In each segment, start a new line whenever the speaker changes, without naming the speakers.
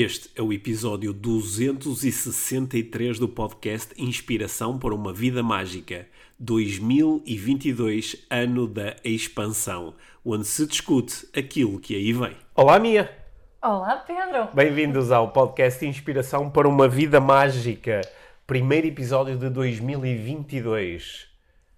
Este é o episódio 263 do podcast Inspiração para uma Vida Mágica 2022, ano da expansão, onde se discute aquilo que aí vem. Olá, Mia!
Olá, Pedro!
Bem-vindos ao podcast Inspiração para uma Vida Mágica, primeiro episódio de 2022.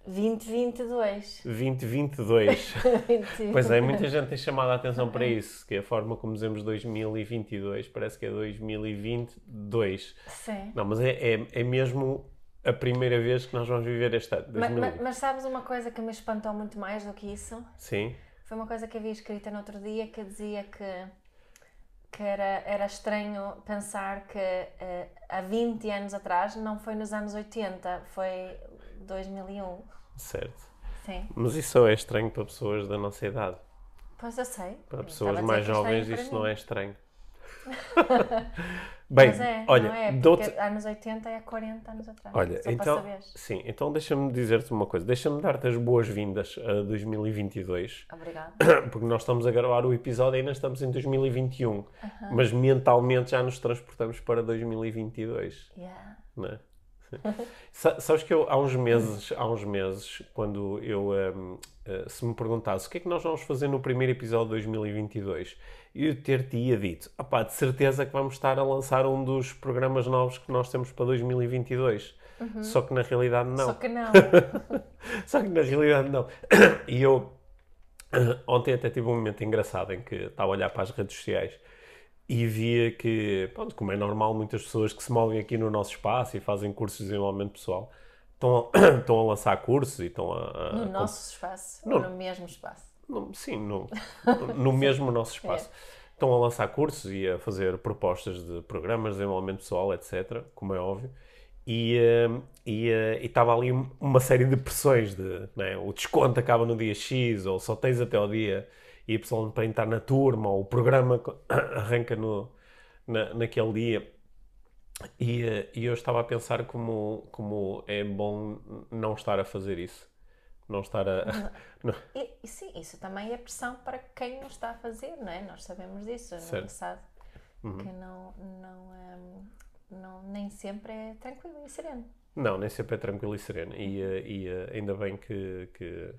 2022.
2022. pois é, muita gente tem chamado a atenção para isso, que é a forma como dizemos 2022 parece que é 2022.
Sim.
Não, mas é, é, é mesmo a primeira vez que nós vamos viver este ano.
Mas, mas, mas, sabes uma coisa que me espantou muito mais do que isso?
Sim.
Foi uma coisa que havia escrita no outro dia que dizia que, que era, era estranho pensar que uh, há 20 anos atrás, não foi nos anos 80, foi 2001.
Certo.
Sim.
Mas isso só é estranho para pessoas da nossa idade.
Pois eu sei.
Para pessoas mais
é
jovens isso não é estranho. Bem,
Mas é,
olha,
não é? Porque anos 80 é 40 anos atrás.
Olha,
Só
então, sim, então deixa-me dizer-te uma coisa. Deixa-me dar-te as boas-vindas a 2022,
Obrigada.
porque nós estamos a gravar o episódio e ainda estamos em 2021, mas mentalmente já nos transportamos para 2022.
Yeah.
não é? Sabes que eu, há uns meses, há uns meses, quando eu, hum, eh, se me perguntasse o que é que nós vamos fazer no primeiro episódio de 2022, eu ter-te-ia dito, opá, de certeza que vamos estar a lançar um dos programas novos que nós temos para 2022. Só que na realidade não.
Só que não.
Só que na realidade não. E eu ontem até tive um momento engraçado em que estava a olhar para as redes sociais e via que, pronto, como é normal, muitas pessoas que se movem aqui no nosso espaço e fazem cursos de desenvolvimento pessoal estão a, estão a lançar cursos e estão a. a-
No nosso espaço. Ou no mesmo espaço.
no- sim, no, no mesmo nosso espaço. Estão a lançar cursos e a fazer propostas de programas de desenvolvimento pessoal, etc., como é óbvio. E eh, e, eh, e estava ali uma série de pressões de né, o desconto acaba no dia X, ou só tens até ao dia Y para entrar na turma, ou o programa arranca no, na, naquele dia. E, eh, e eu estava a pensar como, como é bom não estar a fazer isso. Não estar a. não-
E, sim, isso também é pressão para quem não está a fazer, não é? Nós sabemos disso. É
Certo. Uhum.
engraçado que não, não, hum, não, nem sempre é tranquilo e sereno.
Não, nem sempre é tranquilo e sereno. E, eh, e, eh, ainda bem que, que-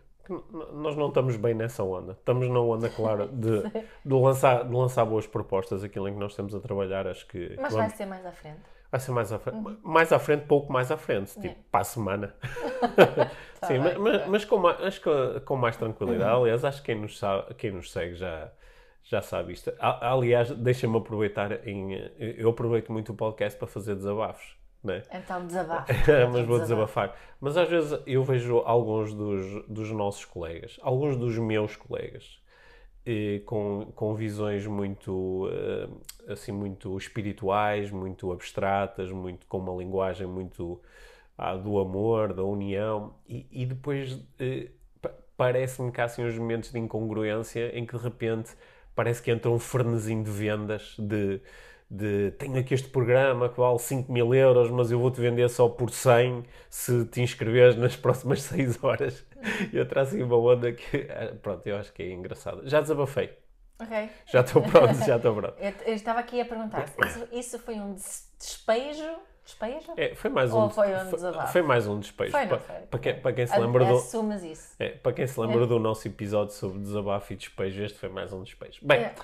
nós não estamos bem nessa onda. Estamos na onda, claro, de, de, lançar, de lançar boas propostas, aquilo em que nós estamos a trabalhar. Acho que que
Mas vai
vamos-
ser mais à frente.
vai ser mais à frente. Mais à frente, pouco mais à frente. Tipo,
É.
para a semana.
Tá
Sim,
bem,
mas,
tá
mas, com, mais, acho que com mais tranquilidade. Aliás, acho que quem nos, sabe, quem nos segue já, já sabe isto. Aliás, deixa-me aproveitar. Em, eu aproveito muito o podcast para fazer desabafos. Né?
Então desabafo.
mas vou desabafar. Mas às vezes eu vejo alguns dos, dos nossos colegas, alguns dos meus colegas, eh, com, com visões muito, eh, assim, muito espirituais, muito abstratas, muito, com uma linguagem muito ah, do amor, da união, e, e depois eh, pa- parece-me que há assim uns momentos de incongruência em que de repente parece que entra um frenesim de vendas de de tenho aqui este programa que vale 5 mil euros, mas eu vou-te vender só por 100 se te inscreveres nas próximas 6 horas. E eu assim uma onda que, ah, pronto, eu acho que é engraçado. Já desabafei,
Ok.
já estou pronto, já estou pronto.
Eu, eu estava aqui a perguntar isso, isso foi um des- despejo? Despejo?
É, foi mais
Ou
um,
foi um desabafo?
foi mais um despejo.
Foi,
para,
foi?
para quem, para quem se lembra do,
Assumas isso.
É, para quem se lembra do nosso episódio sobre desabafo e despejo, este foi mais um despejo. Bem,
É.
eh,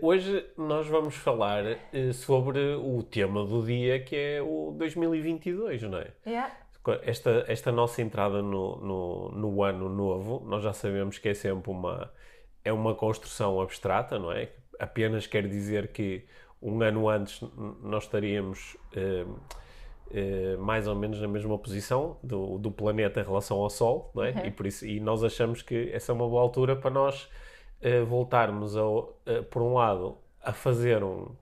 hoje nós vamos falar eh, sobre o tema do dia que é o 2022, não é?
Yeah.
Esta, esta nossa entrada no, no, no ano novo, nós já sabemos que é sempre uma, é uma construção abstrata, não é? Apenas quer dizer que um ano antes nós estaríamos eh, eh, mais ou menos na mesma posição do, do planeta em relação ao Sol, não é?
Uhum.
E, por isso, e nós achamos que essa é uma boa altura para nós eh, voltarmos, ao, eh, por um lado, a fazer um,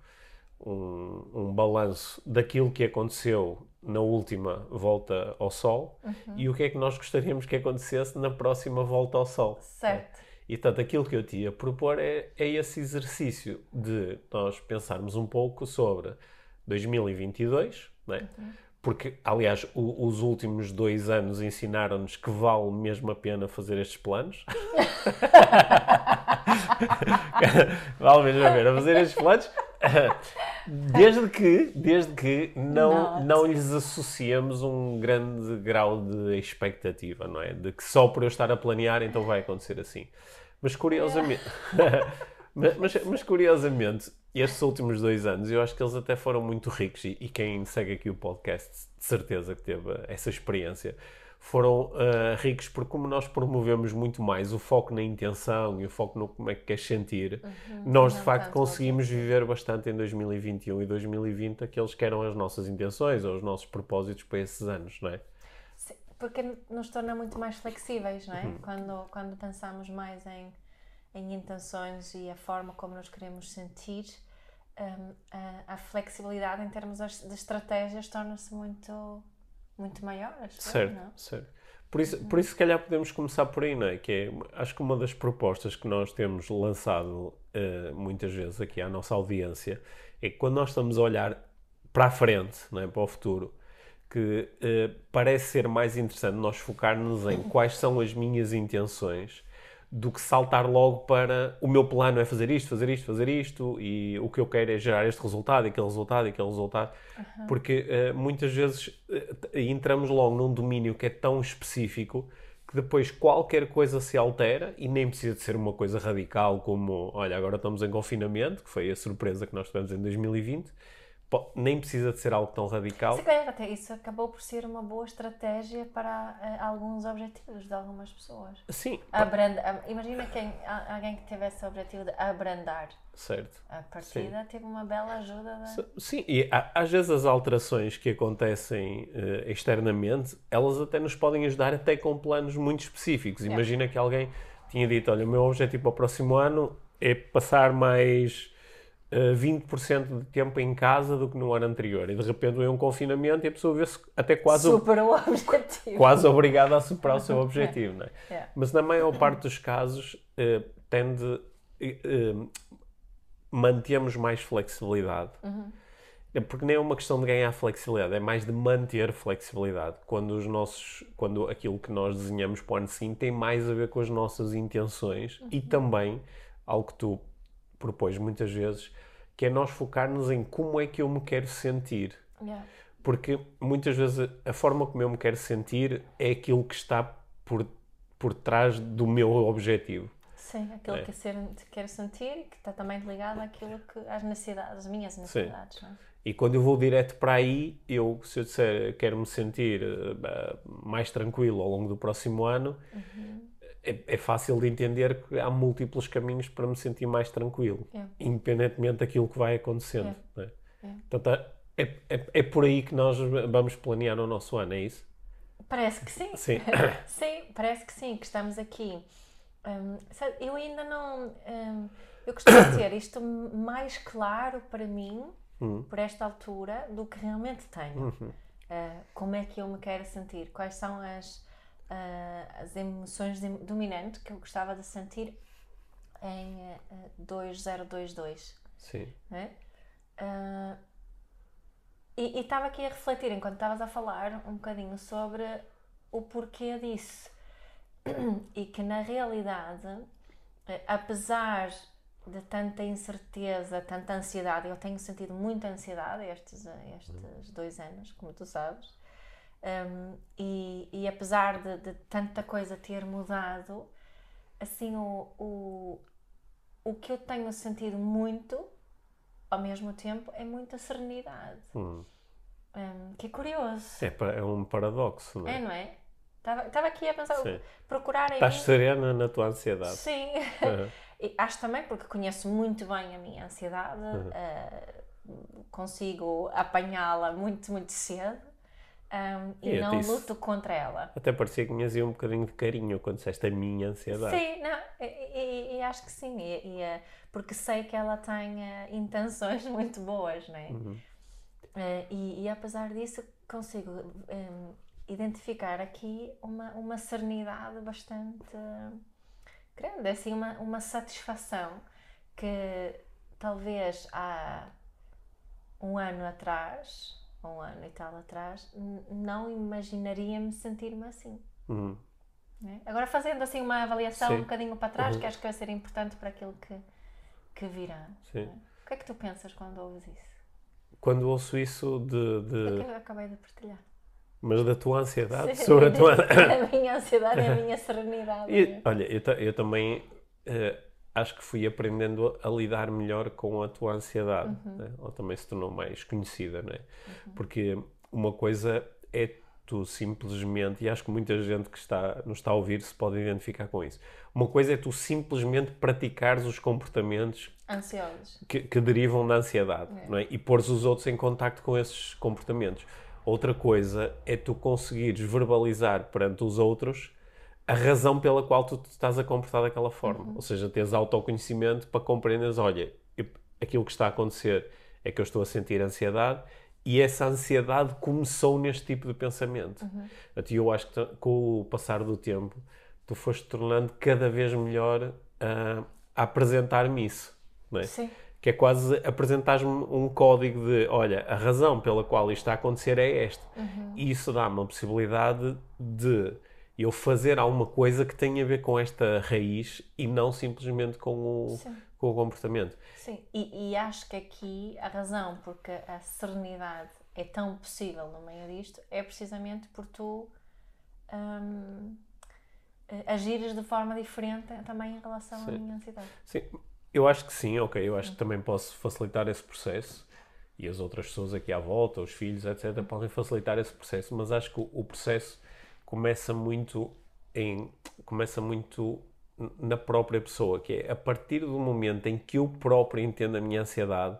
um, um balanço daquilo que aconteceu na última volta ao Sol e o que é que nós gostaríamos que acontecesse na próxima volta ao Sol.
Certo.
E portanto, aquilo que eu te ia propor é, é esse exercício de nós pensarmos um pouco sobre 2022, não é? Porque, aliás, o- os últimos dois anos ensinaram-nos que vale mesmo a pena fazer estes planos. vale mesmo a pena fazer estes planos. Desde que, desde que não,
Not.
não lhes associemos um grande grau de expectativa, não é? De que só por eu estar a planear então vai acontecer assim. Mas curiosamente, mas, mas, mas curiosamente, estes últimos dois anos eu acho que eles até foram muito ricos e, e quem segue aqui o podcast de certeza que teve essa experiência foram ah, ricos porque como nós promovemos muito mais o foco na intenção e o foco no como é que queres sentir, nós de facto conseguimos viver bastante em 2021 e 2020 aqueles que eram as nossas intenções ou os nossos propósitos para esses anos, não é?
Sim, porque nos torna muito mais flexíveis, não é?
Uhum.
Quando, quando pensamos mais em, em intenções e a forma como nos queremos sentir, hum, a, a flexibilidade em termos de estratégias torna-se muito, muito maior, acho
Certo,
não?
certo. Por isso, por isso, se calhar, podemos começar por aí, não é? Que é, acho que uma das propostas que nós temos lançado eh, muitas vezes aqui à nossa audiência é que quando nós estamos a olhar para a frente, não é? para o futuro, que eh, parece ser mais interessante nós focar-nos em quais são as minhas intenções do que saltar logo para o meu plano é fazer isto, fazer isto, fazer isto e o que eu quero é gerar este resultado, aquele resultado, aquele resultado. Porque eh, muitas vezes eh, entramos logo num domínio que é tão específico que depois qualquer coisa se altera e nem precisa de ser uma coisa radical como, olha, agora estamos em confinamento, que foi a surpresa que nós tivemos em 2020. Nem precisa de ser algo tão radical.
Se calhar até isso acabou por ser uma boa estratégia para eh, alguns objetivos de algumas pessoas.
Sim,
Abranda, imagina quem, alguém que tivesse o objetivo de abrandar
certo.
a partida, teve uma bela ajuda da...
Sim, e às vezes as alterações que acontecem eh, externamente, elas até nos podem ajudar até com planos muito específicos. Imagina que alguém tinha dito, olha, o meu objetivo para o próximo ano é passar mais 20% de tempo em casa do que no ano anterior. E de repente vem um confinamento e a pessoa vê-se até quase,
Superou o objetivo.
quase obrigada a superar o seu objetivo. Não é?
Yeah.
Mas na maior parte dos casos eh, tende... eh, eh, mantemos mais flexibilidade. É porque nem é uma questão de ganhar flexibilidade, é mais de manter flexibilidade. Quando os nossos, quando aquilo que nós desenhamos para o ano seguinte tem mais a ver com as nossas intenções e também algo que tu propões muitas vezes, que é nós focarmos em como é que eu me quero sentir.
Yeah.
Porque muitas vezes a forma como eu me quero sentir é aquilo que está por, por trás do meu objetivo.
Sim, aquilo
É.
que ser, quero sentir e que está também ligado àquilo que, às necessidades, às minhas necessidades. Não é?
E quando eu vou direto para aí, eu, se eu disser quero me sentir eh, mais tranquilo ao longo do próximo ano, é, é fácil de entender que há múltiplos caminhos para me sentir mais tranquilo,
É.
independentemente daquilo que vai acontecendo.
É.
é?
É.
Portanto, é, é, por aí que nós vamos planear o nosso ano, é isso?
Parece que sim.
Sim.
Sim, parece que sim, que estamos aqui. Hum, sabe, eu ainda não. hum, eu de ter isto mais claro para mim,
Hum.
por esta altura, do que realmente tenho.
Uhum.
Uh, como é que eu me quero sentir? Quais são as, uh, as emoções dominantes que eu gostava de sentir em uh, 2022?
Sim.
né? Ah, e estava aqui a refletir enquanto estavas a falar um bocadinho sobre o porquê disso. E que na realidade, eh, apesar de tanta incerteza, tanta ansiedade, eu tenho sentido muita ansiedade estes, eh, estes dois anos, como tu sabes, Um, e, e apesar de, de tanta coisa ter mudado, assim, o, o, o que eu tenho sentido muito, ao mesmo tempo, é muita serenidade.
Hum.
Um, que é curioso.
É, é um paradoxo, não
É,
é?
não é? Estava aqui a pensar,
Sim.
procurar
Estás
mim.
serena na tua ansiedade.
Sim. E acho também porque conheço muito bem a minha ansiedade,
Uhum.
eh, consigo apanhá-la muito, muito cedo um, e,
E eu
não
disse-
luto contra ela.
Até parecia que tinhas um bocadinho de carinho quando disseste a minha ansiedade.
Sim, não, e, e- acho que sim, e, e, eh, porque sei que ela tem eh, intenções muito boas, não é?
Uhum.
Eh, e, apesar disso, consigo em, identificar aqui uma, uma serenidade bastante grande, assim, uma, uma satisfação que talvez há um ano atrás, um ano e tal atrás, não imaginaria me sentir-me assim.
Uhum.
né? Agora fazendo assim uma avaliação
Sim.
um bocadinho para trás,
Uhum.
que acho que vai ser importante para aquilo que, que virá. Né? O que é que tu pensas quando ouves isso?
quando ouço isso de. de...
Eu acabei de partilhar.
Mas da tua ansiedade
Sim,
sobre a tua.
a minha ansiedade e a minha serenidade.
E, olha, eu, eu também eh, acho que fui aprendendo a lidar melhor com a tua ansiedade. né? Ela também se tornou mais conhecida, não é? Porque uma coisa é tu simplesmente, e acho que muita gente que está, nos está a ouvir se pode identificar com isso. Uma coisa é tu simplesmente praticares os comportamentos
Ansiosos.
que, que derivam da ansiedade não é? e pôres os outros em contacto com esses comportamentos. Outra coisa é tu conseguires verbalizar perante os outros a razão pela qual tu te estás a comportar daquela forma. Ou seja, teres autoconhecimento para compreenderes, olha, eu- aquilo que está a acontecer é que eu estou a sentir ansiedade e essa ansiedade começou neste tipo de pensamento. Portanto, eu acho que com o passar do tempo tu foste tornando cada vez melhor a, a apresentar-me isso. Não é?
Sim.
que é quase apresentares-me um código de, olha, a razão pela qual isto está a acontecer é esta. E isso dá-me a possibilidade de eu fazer alguma coisa que tenha a ver com esta raiz e não simplesmente com o,
Sim.
com o comportamento.
Sim, e, e acho que aqui a razão porque a serenidade é tão possível no meio disto é precisamente por tu hum, eh, agires de forma diferente também em relação à
Sim.
minha ansiedade.
Sim, eu acho que sim, ok. Eu acho que também posso facilitar esse processo e as outras pessoas aqui à volta, os filhos, etc., podem facilitar esse processo, mas acho que o processo começa muito em começa muito na própria pessoa, que é a partir do momento em que eu próprio entendo a minha ansiedade,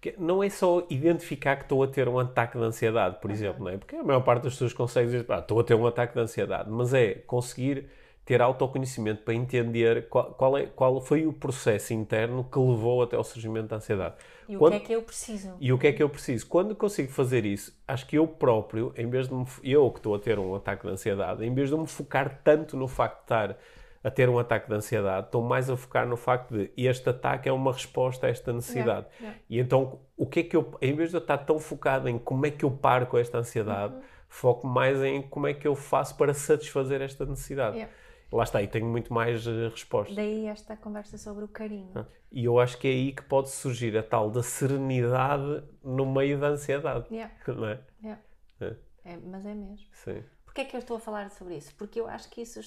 que não é só identificar que estou a ter um ataque de ansiedade, por exemplo, não é? Porque a maior parte das pessoas consegue dizer, "Pá, estou a ter um ataque de ansiedade, mas é conseguir ter autoconhecimento para entender qual, qual, é, qual foi o processo interno que levou até ao surgimento da ansiedade.
E o
Quando-
que é que eu preciso?
e o que é que eu preciso? Quando consigo fazer isso, acho que eu próprio, em vez de me, eu que estou a ter um ataque de ansiedade, em vez de me focar tanto no facto de estar a ter um ataque de ansiedade, estou mais a focar no facto de este ataque é uma resposta a esta necessidade.
Yeah, yeah.
E então, o que é que eu, em vez de eu estar tão focado em como é que eu paro com esta ansiedade,
Uhum.
foco mais em como é que eu faço para satisfazer esta necessidade.
Yeah.
Lá está, e tenho muito mais eh, respostas.
Daí esta conversa sobre o carinho.
E eu acho que é aí que pode surgir a tal da serenidade no meio da ansiedade.
Yeah,
Não é?
yeah.
É.
É, mas é mesmo.
Sim.
Porquê é que eu estou a falar sobre isso? Porque eu acho que isso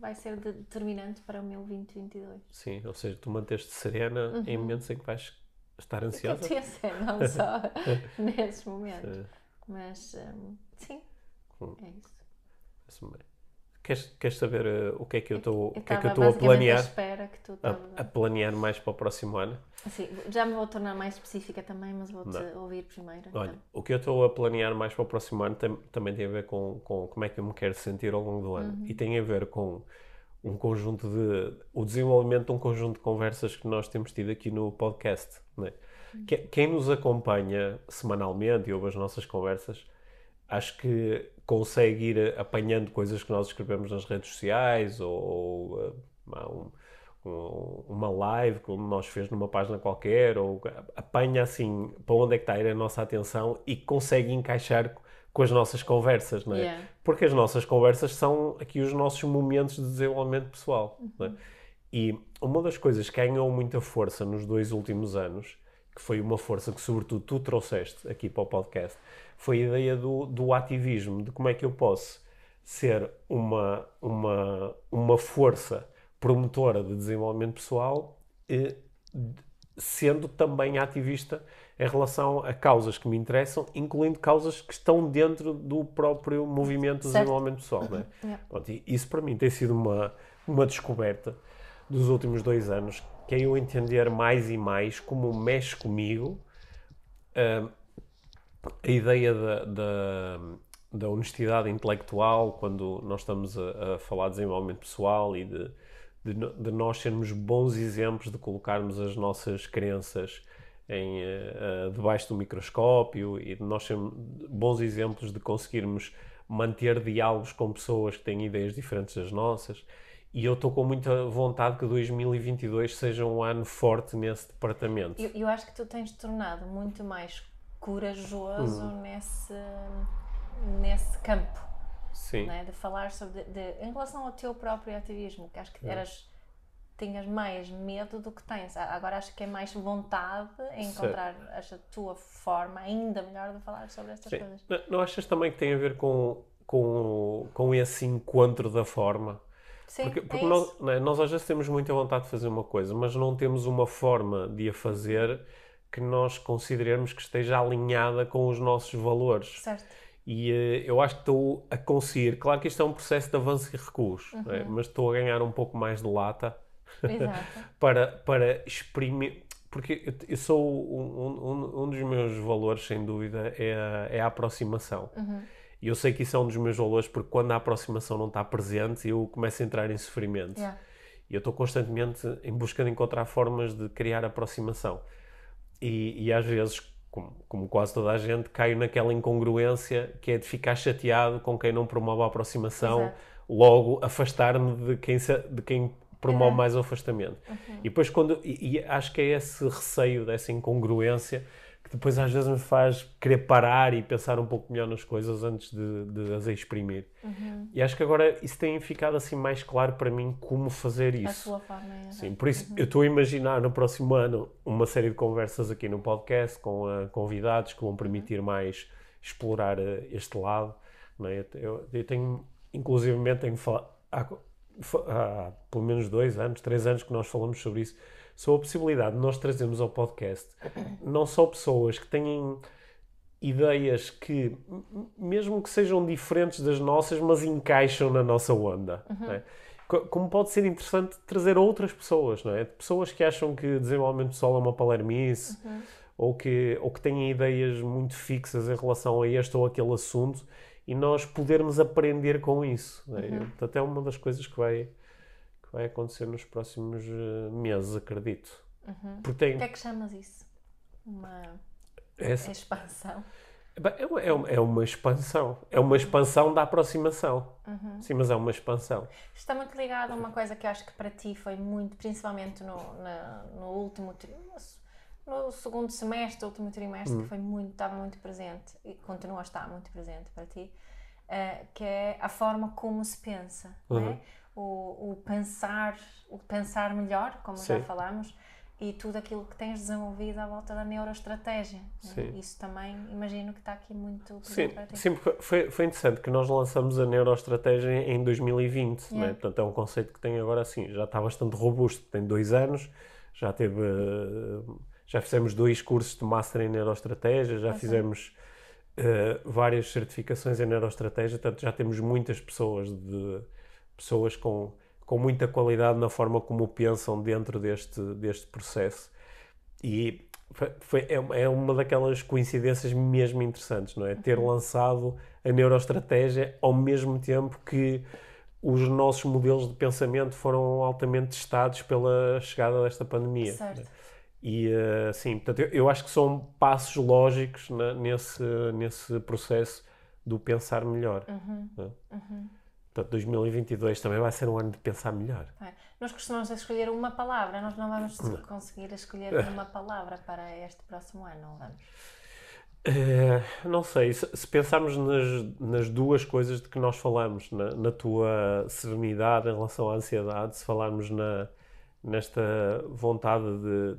vai ser de- determinante para o meu 2022.
Sim, ou seja, tu manteste serena em momentos em que vais estar
Que
ansiosa.
podia ser, não só nesses momentos.
Sim.
Mas hum, sim,
Hum.
é isso.
Parece-me bem. Queres, queres saber eh, o que é que eu estou o que é que eu estou a planear?
espera que tu
A, a planear mais para o próximo ano?
Sim, já me vou tornar mais específica também, mas vou-te ouvir primeiro.
Olha,
então.
o que eu estou a planear mais para o próximo ano tem- também tem a ver com, com como é que eu me quero sentir ao longo do ano.
Uhum.
E tem a ver com um conjunto de. o desenvolvimento de um conjunto de conversas que nós temos tido aqui no podcast. não é?
Uhum.
Que- Quem nos acompanha semanalmente e ouve as nossas conversas, acho que consegue ir apanhando coisas que nós escrevemos nas redes sociais ou, ou, ah, um- um- uma live que nós fez numa página qualquer ou apanha assim para onde é que está a ir a nossa atenção e consegue encaixar com as nossas conversas, não é?
Yeah.
Porque as nossas conversas são aqui os nossos momentos de desenvolvimento pessoal. não é? E uma das coisas que ganhou muita força nos dois últimos anos, que foi uma força que sobretudo tu trouxeste aqui para o podcast, foi a ideia do, do ativismo, de como é que eu posso ser uma, uma, uma força promotora de desenvolvimento pessoal, eh, sendo também ativista em relação a causas que me interessam, incluindo causas que estão dentro do próprio movimento de desenvolvimento pessoal. É?
Yeah.
Pronto, isso para mim tem sido uma, uma descoberta dos últimos dois anos, que é eu entender mais e mais como mexe comigo ah, a ideia da, da, da honestidade intelectual quando nós estamos a, a falar de desenvolvimento pessoal e de, de, de nós sermos bons exemplos de colocarmos as nossas crenças em, eh, debaixo do microscópio e de nós sermos bons exemplos de conseguirmos manter diálogos com pessoas que têm ideias diferentes das nossas. E eu estou com muita vontade que 2022 seja um ano forte nesse departamento.
Eu, eu acho que tu tens te tornado muito mais corajoso
Uhum.
nesse, nesse campo,
Sim.
não é? de falar sobre. De, em relação ao teu próprio ativismo, que acho que eras tinhas mais medo do que tens. Agora acho que é mais vontade em encontrar a tua forma ainda melhor de falar sobre estas
Sim.
coisas.
Não, não achas também que tem a ver com, com, com esse encontro da forma?
Sim,
Porque,
é
porque
isso.
nós, não é? nós às vezes temos muita vontade de fazer uma coisa, mas não temos uma forma de a fazer que nós consideremos que esteja alinhada com os nossos valores.
Certo.
E eh, eu acho que estou a conseguir. Claro que isto é um processo de avanço e recuo, é? mas estou a ganhar um pouco mais de lata para, para exprimir. Porque eu, sou. Um, um, um dos meus valores, sem dúvida, é a, é a aproximação. E eu sei que isso é um dos meus valores porque quando a aproximação não está presente, eu começo a entrar em sofrimento.
Yeah.
E eu estou constantemente em busca de encontrar formas de criar aproximação. E, e às vezes, como, como quase toda a gente, caio naquela incongruência que é de ficar chateado com quem não promove a aproximação,
Exato.
logo afastar-me de quem, de quem promove mais o afastamento. E depois, quando. E, e acho que é esse receio dessa incongruência depois às vezes me faz querer parar e pensar um pouco melhor nas coisas antes de, de as exprimir. E acho que agora isso tem ficado assim mais claro para mim como fazer
A
isso.
sua forma é.
Sim, por isso eu estou a imaginar no próximo ano uma série de conversas aqui no podcast com ah, convidados que vão permitir mais explorar ah, este lado. Não é? eu, eu- eu tenho, inclusivamente, tenho falado, há, há pelo menos dois anos, três anos que nós falamos sobre isso, sobre a possibilidade de nós trazermos ao podcast não só pessoas que têm ideias que, mesmo que sejam diferentes das nossas, mas encaixam na nossa onda. não é? Co- Como pode ser interessante trazer outras pessoas, não é? Pessoas que acham que desenvolvimento pessoal é uma palermice, ou, que, ou que têm ideias muito fixas em relação a este ou aquele assunto, e nós podermos aprender com isso. É? Portanto, é uma das coisas que vai, vai acontecer nos próximos eh, meses, acredito. Porque tem,
O que é que chamas isso? Uma
essa-
expansão.
É uma, é uma- é uma expansão. É uma expansão da aproximação. Sim, mas é uma expansão.
Está muito ligado a uma coisa que eu acho que para ti foi muito, principalmente no, na- no último no segundo semestre, último trimestre, que foi muito, estava muito presente e continua a estar muito presente para ti, eh, que é a forma como se pensa, não é? O, o pensar, o pensar melhor, como já
Sim.
falámos, e tudo aquilo que tens desenvolvido à volta da neuroestratégia. é?
Sim.
Isso também imagino que está aqui muito
Sim,
presente para ti.
sim foi, foi interessante que nós lançamos a neuroestratégia em 2020. Né?
Yeah.
Portanto, é um conceito que tem agora assim, já está bastante robusto. Tem dois anos, já teve. Já fizemos dois cursos de Master em Neuroestratégia, já
Ok.
fizemos eh, várias certificações em Neuroestratégia, portanto já temos muitas pessoas de pessoas com, com muita qualidade na forma como pensam dentro deste, deste processo. E foi, é, uma- é uma daquelas coincidências mesmo interessantes, não é? Ter lançado a neuroestratégia ao mesmo tempo que os nossos modelos de pensamento foram altamente testados pela chegada desta pandemia.
Certo.
E eh, sim, portanto, eu, acho que são passos lógicos nesse, nesse processo do pensar melhor. né? Portanto, 2022 também vai ser um ano de pensar melhor.
Bem, Nós costumamos escolher uma palavra, nós não vamos conseguir escolher uma palavra para este próximo ano, não vamos?
Eh, não sei, se, se pensarmos nas, nas duas coisas de que nós falamos, na, na tua serenidade em relação à ansiedade, se falarmos na, nesta vontade de,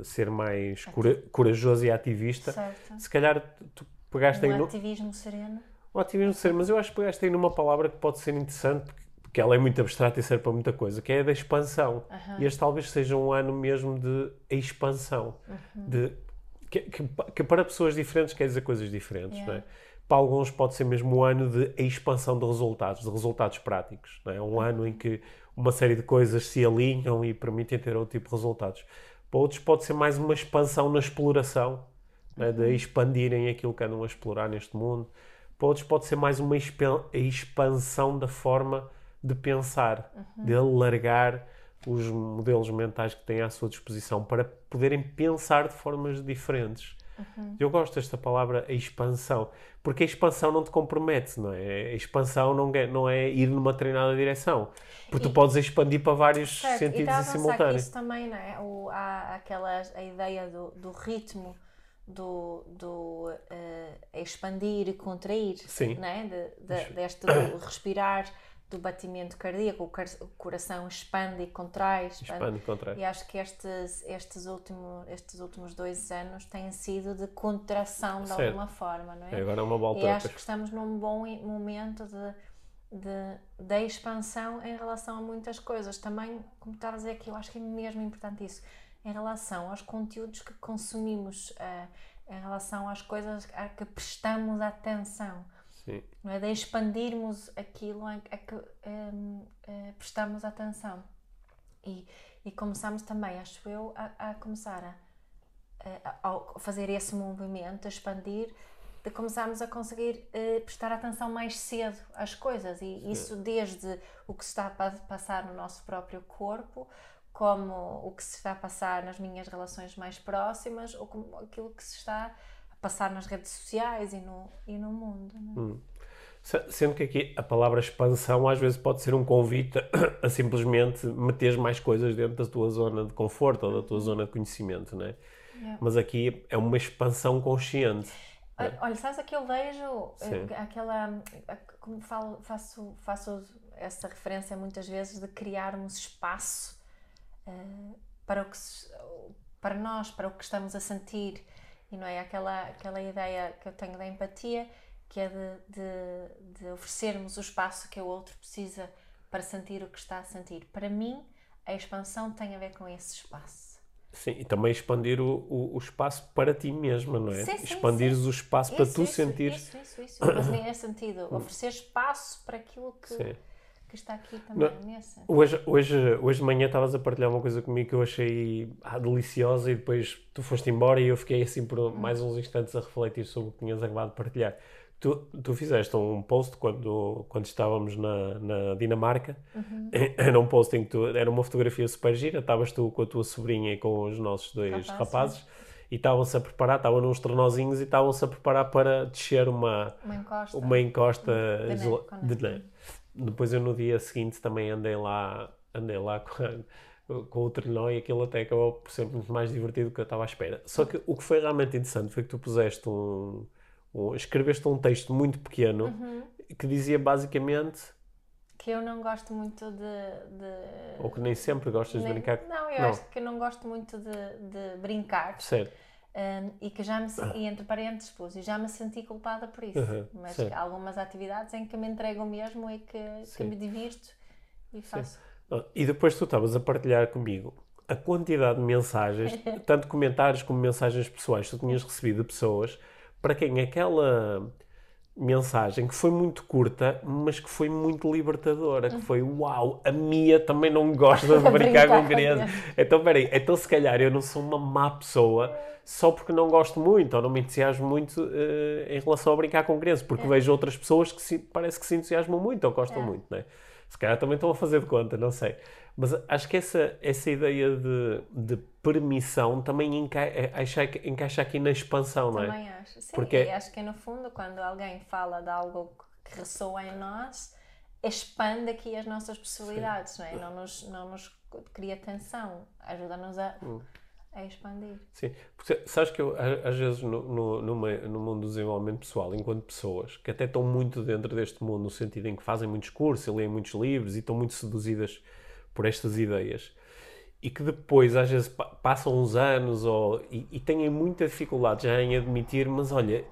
de ser mais cora- corajoso e ativista,
Certo.
se calhar tu- pegaste
Um
no,
ativismo sereno.
O ativismo de ser, mas eu acho que pegaste aí numa palavra que pode ser interessante, porque, ela é muito abstrata e serve para muita coisa, que é a da expansão. E este talvez seja um ano mesmo de expansão. De, que, que- que para pessoas diferentes quer dizer coisas diferentes,
Yeah.
não é? Para alguns pode ser mesmo um ano de expansão de resultados, de resultados práticos. Não é? Um ano em que uma série de coisas se alinham e permitem ter outro tipo de resultados. Para outros pode ser mais uma expansão na exploração, é? de expandirem aquilo que andam a explorar neste mundo. Para outros pode ser mais uma expan- expansão da forma de pensar, de alargar os modelos mentais que têm à sua disposição para poderem pensar de formas diferentes. Eu gosto desta palavra expansão, porque a expansão não te compromete, não é? A expansão não é, não é ir numa treinada direção, porque tu podes expandir para vários
Certo, e
sentidos
está a
em
avançar que
simultâneo.
isso também, não é? O, há aquelas, a ideia do, do ritmo, do, do eh, expandir e contrair,
Sim.
não é? De, de- deste do respirar do batimento cardíaco, o, coração expande e contrai. Expande,
expande e contrai.
E acho que estes, estes, último, estes últimos dois anos têm sido de contração de certo. alguma forma, não é?
é agora é uma volta.
E acho que estamos num bom momento de, de, de expansão em relação a muitas coisas. Também, como estava a dizer aqui, eu acho que é mesmo importante isso, em relação aos conteúdos que consumimos, uh, em relação às coisas a que prestamos atenção
Sim.
Não é? De expandirmos aquilo a, que um, uh, prestamos atenção. E, e começamos também, acho eu, a, a começar a, fazer esse movimento, a expandir, de começarmos a conseguir uh, prestar atenção mais cedo às coisas. E Sim. isso desde o que se está a passar no nosso próprio corpo, como o que se está a passar nas minhas relações mais próximas, ou como aquilo que se está passar nas redes sociais e no, e no mundo. É? Hum.
Sendo que aqui a palavra expansão às vezes pode ser um convite a simplesmente meter mais coisas dentro da tua zona de conforto ou da tua zona de conhecimento, não é? Yeah. Mas aqui é uma expansão consciente.
Olha, olha sabes aqui eu vejo Sim. Eh, aquela. Como falo, faço, faço essa referência muitas vezes de criarmos espaço uh, para, o que, para nós, para o que estamos a sentir e não é aquela, aquela ideia que eu tenho da empatia, que é de, de, de oferecermos o espaço que o outro precisa para sentir o que está a sentir. Para mim, a expansão tem a ver com esse espaço.
Sim, e também expandir o, o, o espaço para ti mesma, não é?
Sim, sim,
Expandires
sim.
o espaço
isso,
para tu
isso,
sentir.
Isso, isso, isso. Mas nesse sentido, oferecer espaço para aquilo que. Sim que está aqui também não, nessa.
Hoje, hoje, hoje de manhã estavas a partilhar uma coisa comigo que eu achei ah, deliciosa e depois tu foste embora e eu fiquei assim por hum. mais uns instantes a refletir sobre o que tinhas acabado de partilhar. Tu, tu fizeste um post quando, quando estávamos na, na Dinamarca. Uhum. Era um post em que tu, era uma fotografia super gira. Estavas tu com a tua sobrinha e com os nossos dois Rapaz, rapazes. E estavam-se a preparar, estavam nos tornozinhos e estavam-se a preparar para descer uma,
uma encosta,
uma encosta de, neve, de neve depois eu no dia seguinte também andei lá, andei lá com, com o trenó e aquilo até acabou por ser muito mais divertido do que eu estava à espera. Só que o que foi realmente interessante foi que tu puseste um, um escreveste um texto muito pequeno uhum. que dizia basicamente
que eu não gosto muito de, de...
ou que nem sempre gostas nem... de brincar.
Não, eu não. acho que eu não gosto muito de, de brincar.
Certo
um, e que já me, e entre parênteses pus, e já me senti culpada por isso. Uhum, mas há algumas atividades em que me entrego mesmo e que, que me divirto e faço.
Sim. E depois tu estavas a partilhar comigo a quantidade de mensagens, tanto comentários como mensagens pessoais que tu tinhas recebido de pessoas para quem aquela mensagem que foi muito curta, mas que foi muito libertadora, que foi uau, a Mia também não gosta de brincar com crianças. Então, peraí, então se calhar eu não sou uma má pessoa só porque não gosto muito ou não me entusiasmo muito uh, em relação a brincar com crianças, porque é. vejo outras pessoas que se, parece que se entusiasmam muito ou gostam é. muito, né? Se calhar também estão a fazer de conta, não sei. Mas acho que essa, essa ideia de, de permissão também enca encaixa aqui na expansão,
também
não é?
Também acho. Sim, Porque... acho que no fundo, quando alguém fala de algo que ressoa em nós, expande aqui as nossas possibilidades, Sim. não é? Não nos, não nos cria tensão, ajuda-nos a. Hum a expandir.
Sim, porque sabes que eu, às vezes no, no, no, mundo do desenvolvimento pessoal, enquanto pessoas que até estão muito dentro deste mundo, no sentido em que fazem muitos cursos leem muitos livros e estão muito seduzidas por estas ideias, e que depois às vezes passam uns anos ou, e, e têm muita dificuldade já em admitir, mas olha,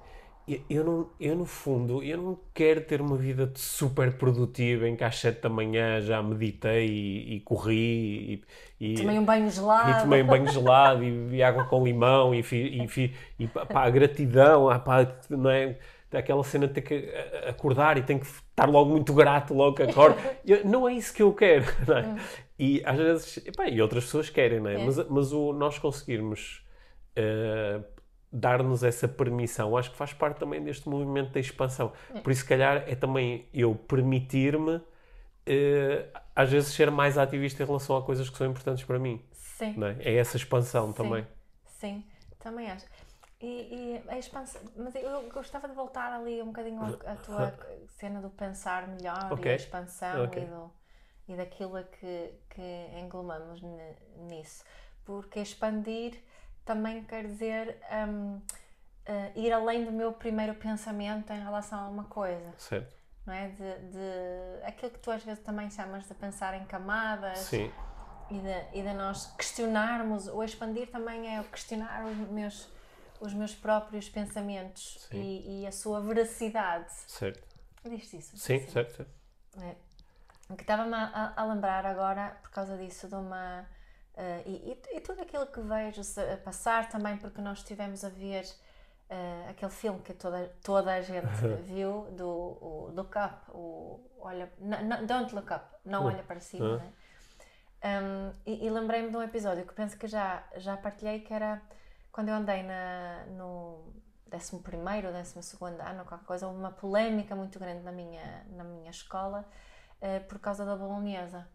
eu, não, eu no fundo, eu não quero ter uma vida super produtiva em que às 7 da manhã já meditei e, e corri
e, e tomei um banho gelado
e tomei um banho gelado e, e água com limão e, e, e pá, a gratidão, ah, pá, não é? aquela cena de ter que acordar e tem que estar logo muito grato logo que acordo. Eu, não é isso que eu quero. É? Hum. E às vezes, epá, e outras pessoas querem, não é? é. Mas, mas o nós conseguirmos uh, dar-nos essa permissão, acho que faz parte também deste movimento da expansão. Por isso, se calhar, é também eu permitir-me, eh, às vezes, ser mais ativista em relação a coisas que são importantes para mim.
Sim.
É? é? essa expansão
Sim.
também.
Sim, também acho. E, e, a expansão, mas eu gostava de voltar ali um bocadinho à tua cena do pensar melhor okay. e a expansão okay. e, do, e daquilo que, que englomamos nisso. Porque expandir também quer dizer um, uh, ir além do meu primeiro pensamento em relação a uma coisa.
Certo.
não é? De, de aquilo que tu às vezes também chamas de pensar em camadas.
Sim.
E de, e de nós questionarmos, o expandir também é questionar os meus, os meus próprios pensamentos e, e, a sua veracidade.
Certo.
Diz isso?
Sim, sim. certo. certo.
É. O que estava-me a, a, lembrar agora, por causa disso, de uma. Uh, e, e, tudo aquilo que vejo a passar também, porque nós estivemos a ver uh, aquele filme que toda, toda a gente viu, do o Look Up, o Olha, no, Don't Look Up, não olha para cima, né? Um, e, e lembrei-me de um episódio que penso que já, já partilhei, que era quando eu andei na, no 11 ou 12 ano, qualquer coisa, houve uma polémica muito grande na minha, na minha escola uh, por causa da bolonhesa.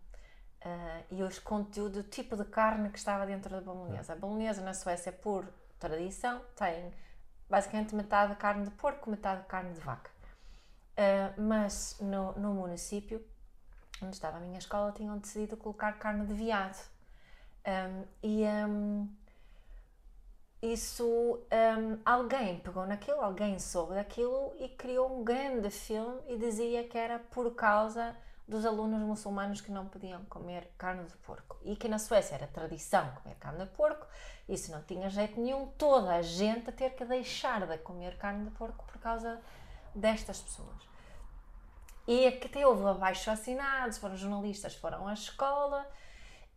Uh, e os conteúdo, o tipo de carne que estava dentro da bolonhesa. A bolonhesa na Suécia, por tradição, tem basicamente metade de carne de porco, metade de carne de vaca. Uh, mas no, no município onde estava a minha escola tinham decidido colocar carne de veado. Um, e um, isso, um, alguém pegou naquilo, alguém soube daquilo e criou um grande filme e dizia que era por causa dos alunos muçulmanos que não podiam comer carne de porco. E que na Suécia era tradição comer carne de porco, isso não tinha jeito nenhum, toda a gente a ter que deixar de comer carne de porco por causa destas pessoas. E que até houve abaixo assinados, foram jornalistas, foram à escola,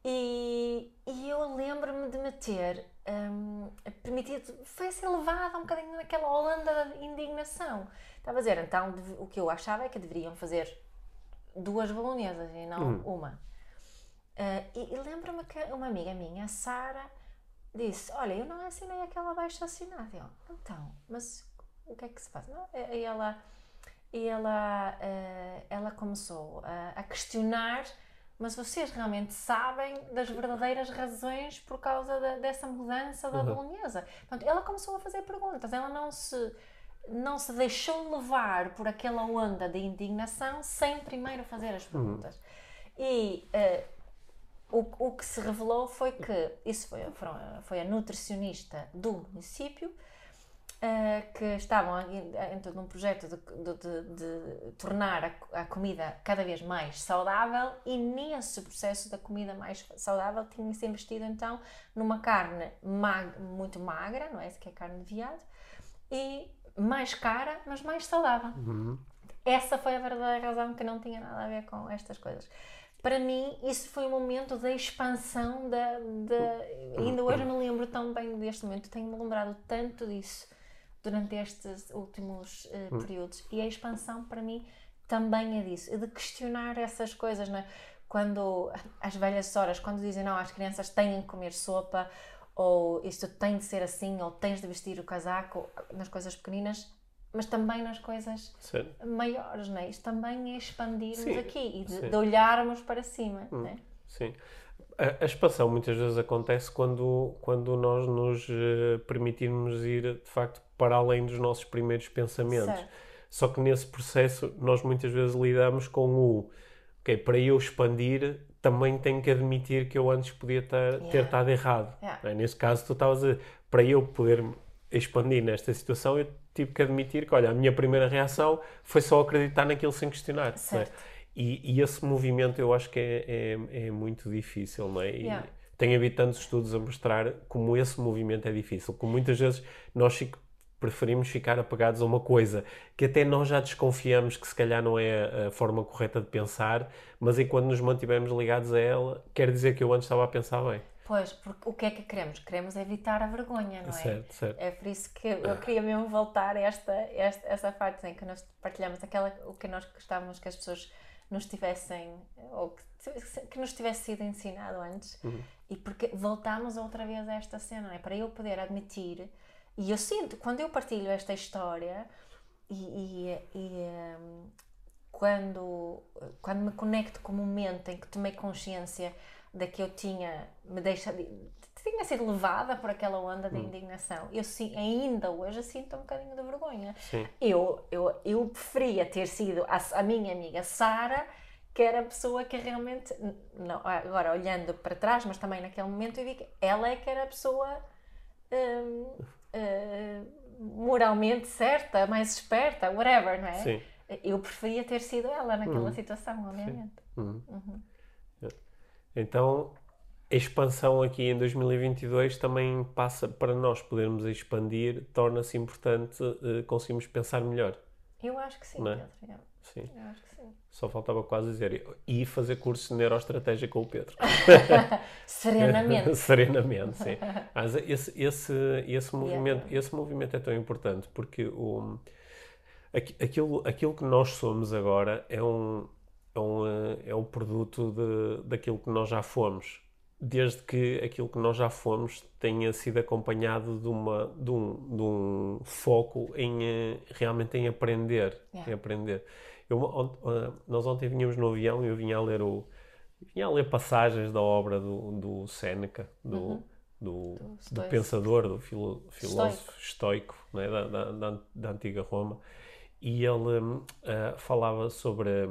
e, e eu lembro-me de me ter um, permitido, foi assim levada um bocadinho naquela Holanda de indignação. Estava a dizer, então o que eu achava é que deveriam fazer duas bolonesas e não hum. uma. Uh, e, e lembro-me que uma amiga minha, Sara, disse: Olha, eu não assinei aquela baixa assinada. Eu, então, mas o que é que se faz? Não? E ela, e ela, uh, ela começou a, a questionar mas vocês realmente sabem das verdadeiras razões por causa da, dessa mudança da uhum. bolonhesa. Portanto, ela começou a fazer perguntas, ela não se não se deixou levar por aquela onda de indignação sem primeiro fazer as perguntas. Uhum. E uh, o, o que se revelou foi que isso foi, foi a nutricionista do município uh, que estavam dentro de um projeto de, de, de, de tornar a, a, comida cada vez mais saudável e nesse processo da comida mais saudável tinha-se investido então numa carne mag, muito magra, não é? Essa que é carne de veado, e mais cara, mas mais saudável. Uhum. Essa foi a verdadeira razão que não tinha nada a ver com estas coisas. Para mim, isso foi um momento da expansão da. da ainda hoje me lembro tão bem deste momento, tenho-me lembrado tanto disso durante estes últimos uh, períodos. E a expansão, para mim, também é disso, é de questionar essas coisas, né? Quando as velhas horas, quando dizem não, as crianças têm que comer sopa, ou isto tem de ser assim, ou tens de vestir o casaco, nas coisas pequeninas, mas também nas coisas Sim. maiores, né? Isto também é expandirmos Sim. aqui e de, de, olharmos para cima, hum. né?
Sim. A, a, expansão muitas vezes acontece quando, quando nós nos uh, permitirmos ir, de facto, para além dos nossos primeiros pensamentos. Certo. Só que nesse processo nós muitas vezes lidamos com o ok, para eu expandir também tenho que admitir que eu antes podia ter, yeah. ter estado errado. Yeah. É? Nesse caso tu estavas a para eu poder expandir nesta situação eu tive que admitir que olha, a minha primeira reação foi só acreditar naquilo sem questionar. É? E, e, esse movimento eu acho que é, é, é muito difícil, não é? E, yeah. Tem havido tantos estudos a mostrar como esse movimento é difícil, como muitas vezes nós preferimos ficar apegados a uma coisa que até nós já desconfiamos que se calhar não é a forma correta de pensar, mas enquanto nos mantivermos ligados a ela, quer dizer que eu antes estava a pensar bem.
Pois, porque o que é que queremos? Queremos evitar a vergonha, não é?
Certo, certo.
É por isso que eu queria mesmo voltar a esta, esta essa parte em que nós partilhamos aquela, o que nós gostávamos que as pessoas nos tivessem, ou que, que nos tivesse sido ensinado antes, uhum. e porque voltamos outra vez a esta cena, não é? Para eu poder admitir e eu sinto, quando eu partilho esta história e, e, e um, quando, quando me conecto com o momento em que tomei consciência de que eu tinha, me deixa, tinha sido levada por aquela onda de hum. indignação, eu sim, ainda hoje sinto um bocadinho de vergonha.
Sim.
Eu, eu, eu preferia ter sido a, a minha amiga Sara, que era a pessoa que realmente, não, agora olhando para trás, mas também naquele momento eu vi que ela é que era a pessoa. Um, uh, moralmente certa, mais esperta, whatever, não é?
Sim.
eu preferia ter sido ela naquela uhum. situação, obviamente.
Uhum. Então, a expansão aqui em 2022 também passa para nós podermos expandir, torna-se importante uh, conseguirmos pensar melhor.
Eu acho que sim, é? Pedro.
Sim.
Eu acho que sim.
Só faltava quase dizer. E fazer curso de neuroestratégia com o Pedro.
Serenamente.
Serenamente, sim. Mas esse, esse, esse, movimento, esse movimento é tão importante porque o, aquilo, aquilo que nós somos agora é um, é um, é um produto de, daquilo que nós já fomos desde que aquilo que nós já fomos tenha sido acompanhado de, uma, de, um, de um foco em eh, realmente em aprender, yeah. em aprender. Eu, uh, nós ontem vinhamos no avião e eu vinha a ler o vinha a ler passagens da obra do, do Séneca, do, uhum. do, do, do, pensador, do filo, filósofo estoico, estoico né, da, da, da, antiga Roma, e ele uh, falava sobre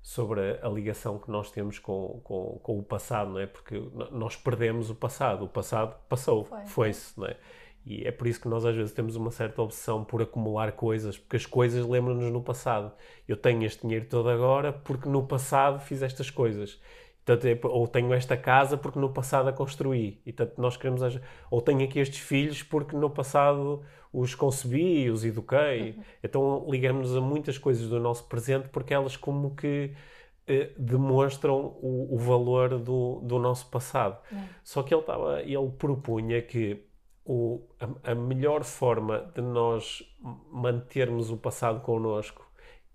sobre a ligação que nós temos com, com, com, o passado, não é? Porque nós perdemos o passado, o passado passou, foi-se, não é? E é por isso que nós às vezes temos uma certa obsessão por acumular coisas, porque as coisas lembram-nos no passado. Eu tenho este dinheiro todo agora porque no passado fiz estas coisas. É, ou tenho esta casa porque no passado a construí. E tanto nós queremos. Ou tenho aqui estes filhos porque no passado os concebi, os eduquei. Uhum. Então ligamos-nos a muitas coisas do nosso presente porque elas como que eh, demonstram o, o, valor do, do nosso passado. Uhum. Só que ele, estava, ele propunha que o, a, a melhor forma de nós mantermos o passado connosco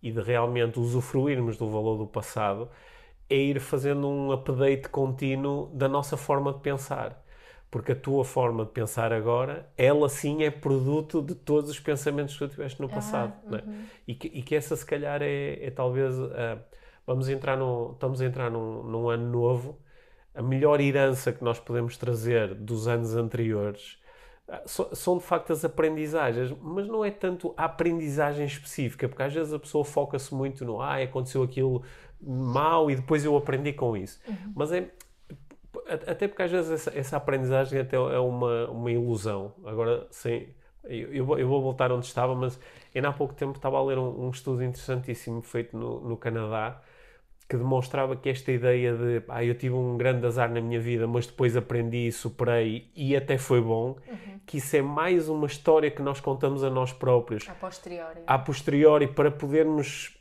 e de realmente usufruirmos do valor do passado é ir fazendo um update contínuo da nossa forma de pensar. Porque a tua forma de pensar agora, ela sim é produto de todos os pensamentos que tu tiveste no ah, passado. Ah, uhum. e, que, e, que, essa, se calhar, é, é talvez. Uh, vamos entrar no, estamos a entrar num, num ano novo. A melhor herança que nós podemos trazer dos anos anteriores são de facto as aprendizagens, mas não é tanto a aprendizagem específica, porque às vezes a pessoa foca-se muito no ah, aconteceu aquilo mal e depois eu aprendi com isso. Uhum. Mas é. Até porque às vezes essa, essa, aprendizagem até é uma, uma ilusão. Agora, sim, eu, eu vou voltar onde estava, mas ainda há pouco tempo estava a ler um, um estudo interessantíssimo feito no, no Canadá que demonstrava que esta ideia de ah, eu tive um grande azar na minha vida, mas depois aprendi, superei e até foi bom, uhum. que isso é mais uma história que nós contamos a nós próprios.
A posteriori.
A posteriori, para podermos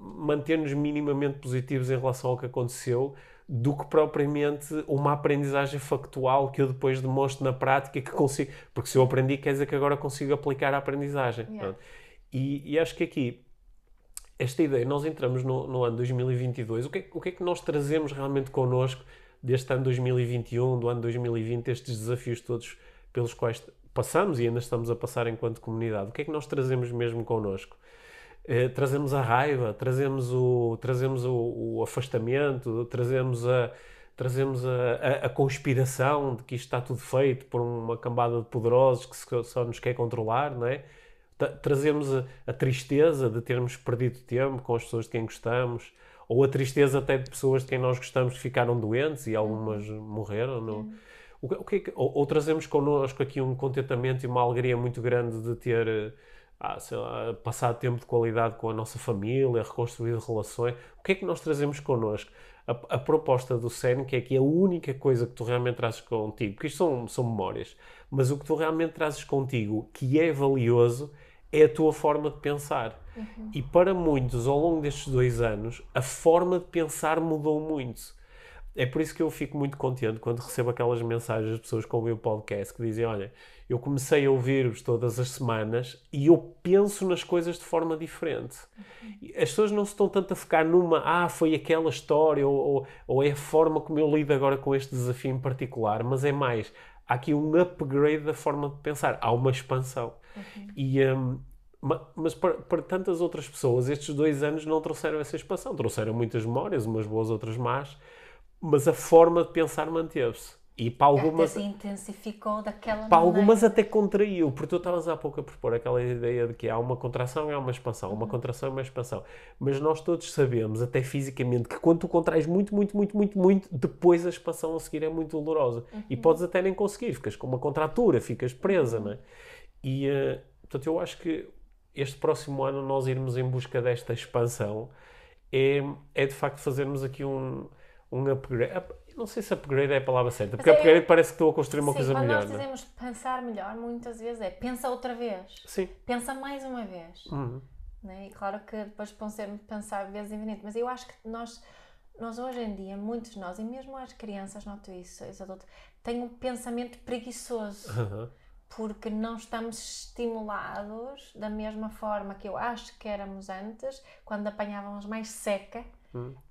manter-nos minimamente positivos em relação ao que aconteceu, do que propriamente uma aprendizagem factual que eu depois demonstro na prática que consigo. Porque se eu aprendi, quer dizer que agora consigo aplicar a aprendizagem. Yeah. E, e acho que aqui esta ideia, nós entramos no, no ano 2022, o que, é, o que é que nós trazemos realmente connosco deste ano 2021, do ano 2020, estes desafios todos pelos quais passamos e ainda estamos a passar enquanto comunidade? O que é que nós trazemos mesmo connosco? Eh, trazemos a raiva, trazemos o, trazemos o, o afastamento, trazemos a, trazemos a, a, a, conspiração de que isto está tudo feito por uma cambada de poderosos que só nos quer controlar, não é? Trazemos a, a, tristeza de termos perdido tempo com as pessoas de quem gostamos, ou a tristeza até de pessoas de quem nós gostamos que ficaram doentes e algumas morreram. Não? O, o que é que, ou, ou, trazemos connosco aqui um contentamento e uma alegria muito grande de ter ah, lá, passado tempo de qualidade com a nossa família, reconstruído relações. O que é que nós trazemos connosco? A, a proposta do SEN, que é que a única coisa que tu realmente trazes contigo, porque isto são, são memórias, mas o que tu realmente trazes contigo, que é valioso, é a tua forma de pensar. Uhum. E para muitos, ao longo destes dois anos, a forma de pensar mudou muito. É por isso que eu fico muito contente quando recebo aquelas mensagens de pessoas com o meu podcast que dizem: Olha, eu comecei a ouvir-vos todas as semanas e eu penso nas coisas de forma diferente. Uhum. As pessoas não se estão tanto a focar numa, ah, foi aquela história, ou, ou, ou é a forma como eu lido agora com este desafio em particular, mas é mais, há aqui um upgrade da forma de pensar, há uma expansão. Uhum. E, um, mas para, para, tantas outras pessoas, estes dois anos não trouxeram essa expansão. Trouxeram muitas memórias, umas boas, outras más, mas a forma de pensar manteve-se. E para algumas.
Até se intensificou daquela
Para maneira. algumas até contraiu, porque tu estavas há pouco a propor aquela ideia de que há uma contração e há uma expansão, uhum. uma contração e uma expansão. Mas nós todos sabemos, até fisicamente, que quando tu contrais muito, muito, muito, muito, muito, depois a expansão a seguir é muito dolorosa. Uhum. E podes até nem conseguir, ficas com uma contratura, ficas presa, uhum. não é? E, uh, portanto, eu acho que este próximo ano nós irmos em busca desta expansão é, é de facto fazermos aqui um, um upgrade. Up- Não sei se upgrade é a palavra certa, porque
é-
upgrade parece que estou a construir uma
Sim,
coisa
quando
melhor.
nós
não é?
dizemos pensar melhor, muitas vezes é pensa outra vez,
Sim.
pensa mais uma vez.
Uhum.
né? E claro que depois podemos pensar vezes infinito, mas eu acho que nós, nós hoje em dia, muitos de nós, e mesmo as crianças, noto isso, os adultos, têm um pensamento preguiçoso.
Uhum.
porque não estamos estimulados da mesma forma que eu acho que éramos antes, quando apanhávamos mais seca,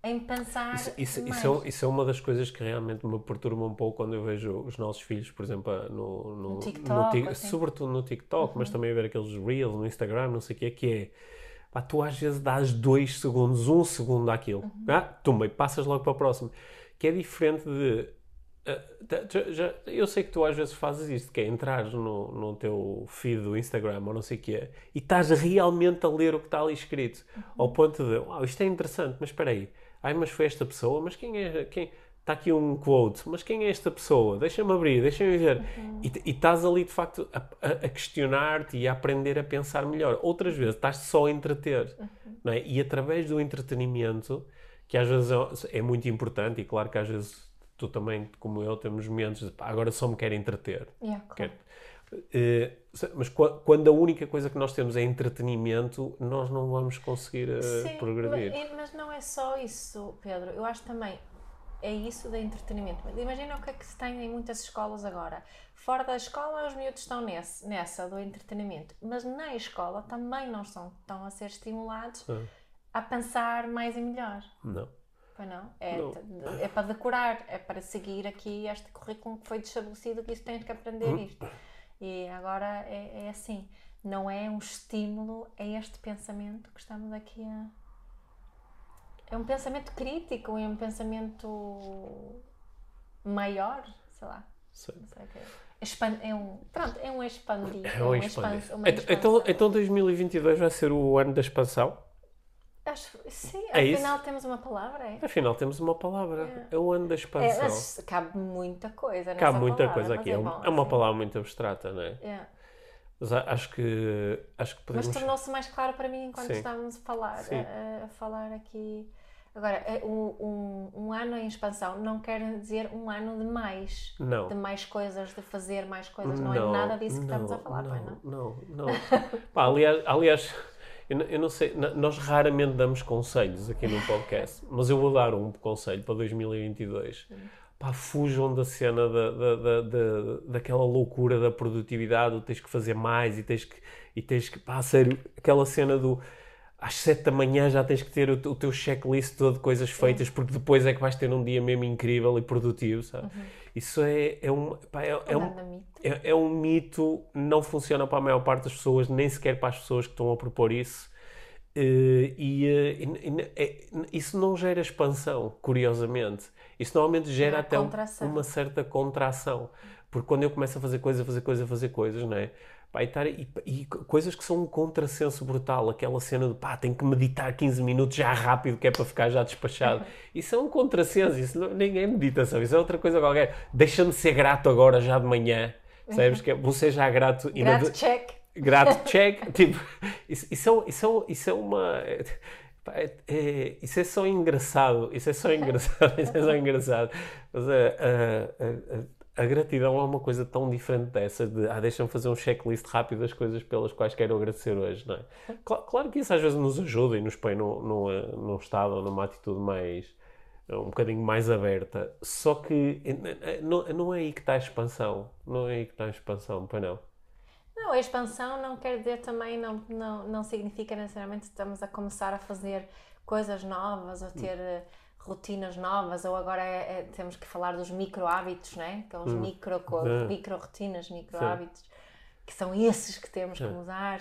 em pensar
Isso, isso, isso, é, isso é uma das coisas que realmente me perturba um pouco quando eu vejo os nossos filhos, por exemplo, no, no,
No TikTok,
Tik-
assim.
sobretudo no TikTok, mas também a ver aqueles Reels no Instagram, não sei o que é, que é. Pá, tu às vezes dás dois segundos, um segundo àquilo. Ah, tumba e passas logo para o próximo. Que é diferente de. Ah, tá- eu sei que tu às vezes fazes isto, que é entrar no, no teu feed do Instagram ou não sei o que é, e estás realmente a ler o que está ali escrito. Ao ponto de, uau, isto é interessante, mas espera aí. Ai, mas foi esta pessoa? Mas quem é. Quem... Está aqui um quote, mas quem é esta pessoa? Deixa-me abrir, deixa-me ver. E t- E estás ali de facto a, a- a questionar-te e a aprender a pensar melhor. Outras vezes estás só a entreter. Não é? E através do entretenimento, que às vezes é, é muito importante, e claro que às vezes tu também, como eu, temos momentos de pá, agora só me quero entreter.
Yeah, claro.
Quero- se- mas qua- quando a única coisa que nós temos é entretenimento, nós não vamos conseguir eh,
Sim,
progredir.
Mas, mas não é só isso, Pedro. Eu acho também é isso de entretenimento. Mas imagina o que é que se tem em muitas escolas agora. Fora da escola, os miúdos estão nesse, nessa do entretenimento. Mas na escola também não estão, estão a ser estimulados
Ah.
a pensar mais e melhor.
Não.
Pois não? É,
Não.
é para decorar, é para seguir aqui este currículo que foi estabelecido que isso tens que aprender
Uhum.
isto. E agora é, é assim, não é um estímulo a este pensamento que estamos aqui a. É um pensamento crítico, é um pensamento maior, sei lá.
Sei.
Não sei o que é. Expan- é um, pronto, é um expandir.
É um
uma
expandir. Então, então,
expansão.
então 2022 vai ser o ano da expansão?
Acho- sim,
É isso?
afinal temos uma palavra, é?
Afinal, temos uma palavra. É, o ano da
É,
expansão.
mas cabe muita coisa
Cabe muita
palavra,
coisa
mas
aqui.
É,
É, um-
bom,
é uma palavra muito abstrata, não é?
É.
Mas acho que, acho que
Mas
podemos...
tornou-se mais claro para mim enquanto
Sim.
estávamos a falar, a, a falar aqui. Agora, é um, um, um ano em expansão não quer dizer um ano de mais,
Não.
de mais coisas, de fazer mais coisas. Não, é nada disso que estamos a falar,
não,
não?
Não, não. Pá, aliás, aliás eu, não- eu não sei, nós raramente damos conselhos aqui no podcast, mas eu vou dar um conselho para 2022. Pá, fujam da cena da, da, da, da- daquela loucura da produtividade, tens que fazer mais e tens que, e tens que, pá, a sério, aquela cena do às 7 da manhã já tens que ter o, o teu checklist todo de coisas feitas, porque depois é que vais ter um dia mesmo incrível e produtivo, sabe? Isso é, é, um, pá, é, é um,
mito.
é, é um mito, não funciona para a maior parte das pessoas, nem sequer para as pessoas que estão a propor isso. Eh, e, eh, e- é- isso não gera expansão, curiosamente. Isso normalmente gera até um- uma certa contração. Porque quando eu começo a fazer coisas, a fazer coisas, a fazer coisas, não é? Pá, e, e- e co- coisas que são um contrassenso brutal, aquela cena de pá, tenho que meditar 15 minutos já rápido, que é para ficar já despachado. Isso é um contrassenso, isso não, ninguém medita, sabe? Isso é outra coisa qualquer. Deixa-me ser grato agora, já de manhã, sabes? Que é, você já grato. e
Grato,
de-
check.
grato, check. tipo, isso, isso, é, isso, é, isso é uma. é- é- é- isso é só engraçado. Isso é só engraçado. Isso é só engraçado. Mas a, a, a- a gratidão é uma coisa tão diferente dessa de ah, deixa-me fazer um checklist rápido das coisas pelas quais quero agradecer hoje, não é? Cla- Claro, que isso às vezes nos ajuda e nos põe num, eh, num estado ou numa atitude mais um bocadinho mais aberta. Só que não, não é aí que está a expansão. Não é aí que está a expansão, pois não.
Não, a expansão não quer dizer também, não, não, não significa necessariamente que estamos a começar a fazer coisas novas ou ter eh, rotinas novas, ou agora é- é- temos que falar dos micro hábitos, né? Que é os micro,
Hum.
micro rotinas, micro
Sim.
hábitos, que são esses que temos que
Sim.
mudar.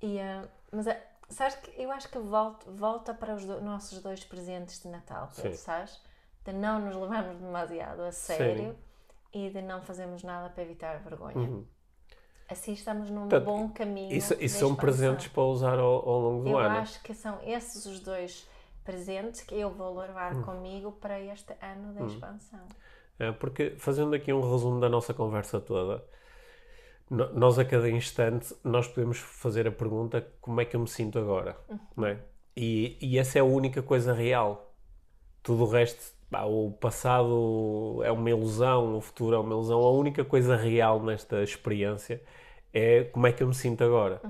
E, eh, mas eh, sabes que eu acho que volta, volta para os do- nossos dois presentes de Natal, Pedro,
Sim.
sabes? De não nos levarmos demasiado a sério e de não fazermos nada para evitar vergonha.
Uhum.
Assim estamos num
Portanto,
bom caminho.
Isso, são presentes para usar ao, ao longo do
Eu
ano.
acho que são esses os dois presentes que eu vou levar
Hum.
comigo para este ano da expansão.
É, porque, fazendo aqui um resumo da nossa conversa toda, no- nós a cada instante nós podemos fazer a pergunta como é que eu me sinto agora, não é? E, e essa é a única coisa real. Tudo o resto, pá, o passado é uma ilusão, o futuro é uma ilusão. A única coisa real nesta experiência é como é que eu me sinto agora.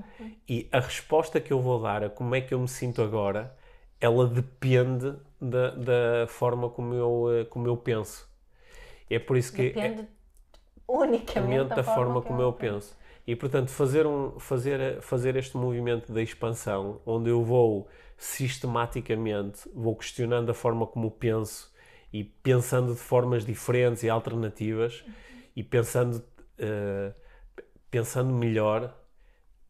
E a resposta que eu vou dar a como é que eu me sinto agora, ela depende da, da forma como eu, eh, como eu penso. É por isso que
Depende unicamente
da forma como eu penso. E portanto, fazer, um, fazer, fazer este movimento da expansão, onde eu vou sistematicamente, vou questionando a forma como penso e pensando de formas diferentes e alternativas e pensando, eh, pensando melhor,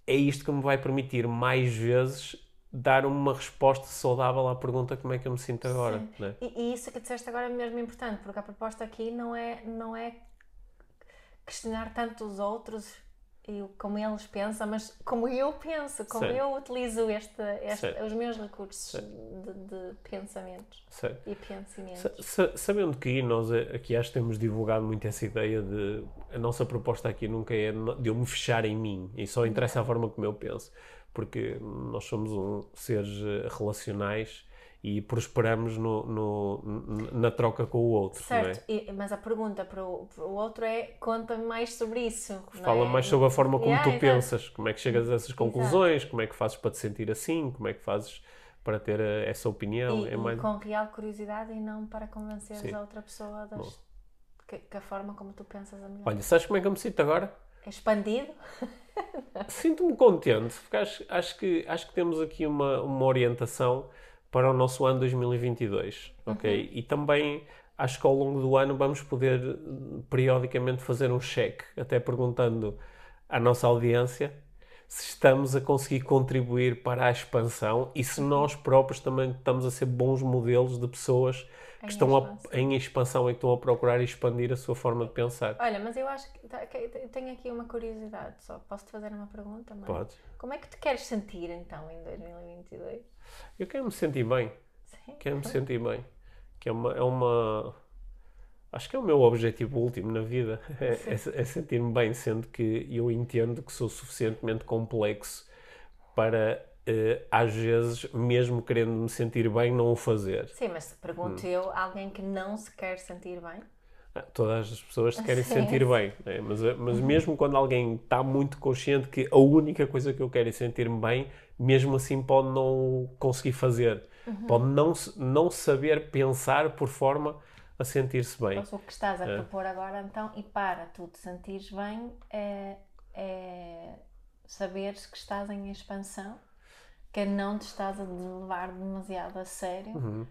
é isto que me vai permitir mais vezes dar uma resposta saudável à pergunta como é que eu me sinto agora.
Sim.
não é?
E, e isso que disseste agora é mesmo importante, porque a proposta aqui não é, não é questionar tanto os outros e como eles pensam, mas como eu penso, como
Sim.
eu utilizo este, este-
Sim.
os meus recursos de, de pensamentos
Certo.
e pensamentos.
Sa- sa- sabendo que nós eh, aqui acho que temos divulgado muito essa ideia de a nossa proposta aqui nunca é de eu me fechar em mim e só interessa a forma como eu penso, porque nós somos um, seres eh, relacionais e prosperamos no, no- na troca com o outro, é?
Certo, e- mas a pergunta para o, para o outro é: conta-me mais sobre isso. não
Fala
é?
mais sobre a forma como
Yeah,
tu
exato.
pensas, como é que chegas a essas conclusões, como é que fazes para te sentir assim, como é que fazes para ter eh, essa opinião.
E,
é
e
mais...
com real curiosidade e não para convenceres a outra pessoa das, que, que a forma como tu pensas a melhor.
Olha, sabes como é que eu me sinto agora?
É expandido?
Sinto-me contente, porque acho, acho, que, acho que temos aqui uma, uma orientação para o nosso ano 2022, ok? E também acho que ao longo do ano vamos poder eh, periodicamente fazer um cheque, até perguntando à nossa audiência se estamos a conseguir contribuir para a expansão e se nós próprios também estamos a ser bons modelos de pessoas que estão a- em expansão e que estão a procurar expandir a sua forma de pensar.
Olha, mas eu acho que, tá- tenho aqui uma curiosidade só. Posso-te fazer uma pergunta? Mãe?
Pode.
Como é que te queres sentir então em 2022?
Eu quero me sentir bem.
Sim?
Quero me sentir bem. Que é uma, é uma. Acho que é o meu objetivo último na vida. É, é- é sentir-me bem, sendo que eu entendo que sou suficientemente complexo para, eh, às vezes, mesmo querendo me sentir bem, não o fazer.
Sim, mas
Hum.
pergunto eu, alguém que não se quer sentir bem?
Ah, Todas as pessoas se querem
Sim,
sentir bem, né? mas, mas mesmo quando alguém está muito consciente que a única coisa que eu quero é sentir-me bem, mesmo assim pode não conseguir fazer, pode não, não saber pensar por forma a sentir-se bem.
Seja, o que estás a
É.
propor agora então, e para tu te sentires bem, é, é saberes que estás em expansão, que não te estás a levar demasiado a sério
Uhum.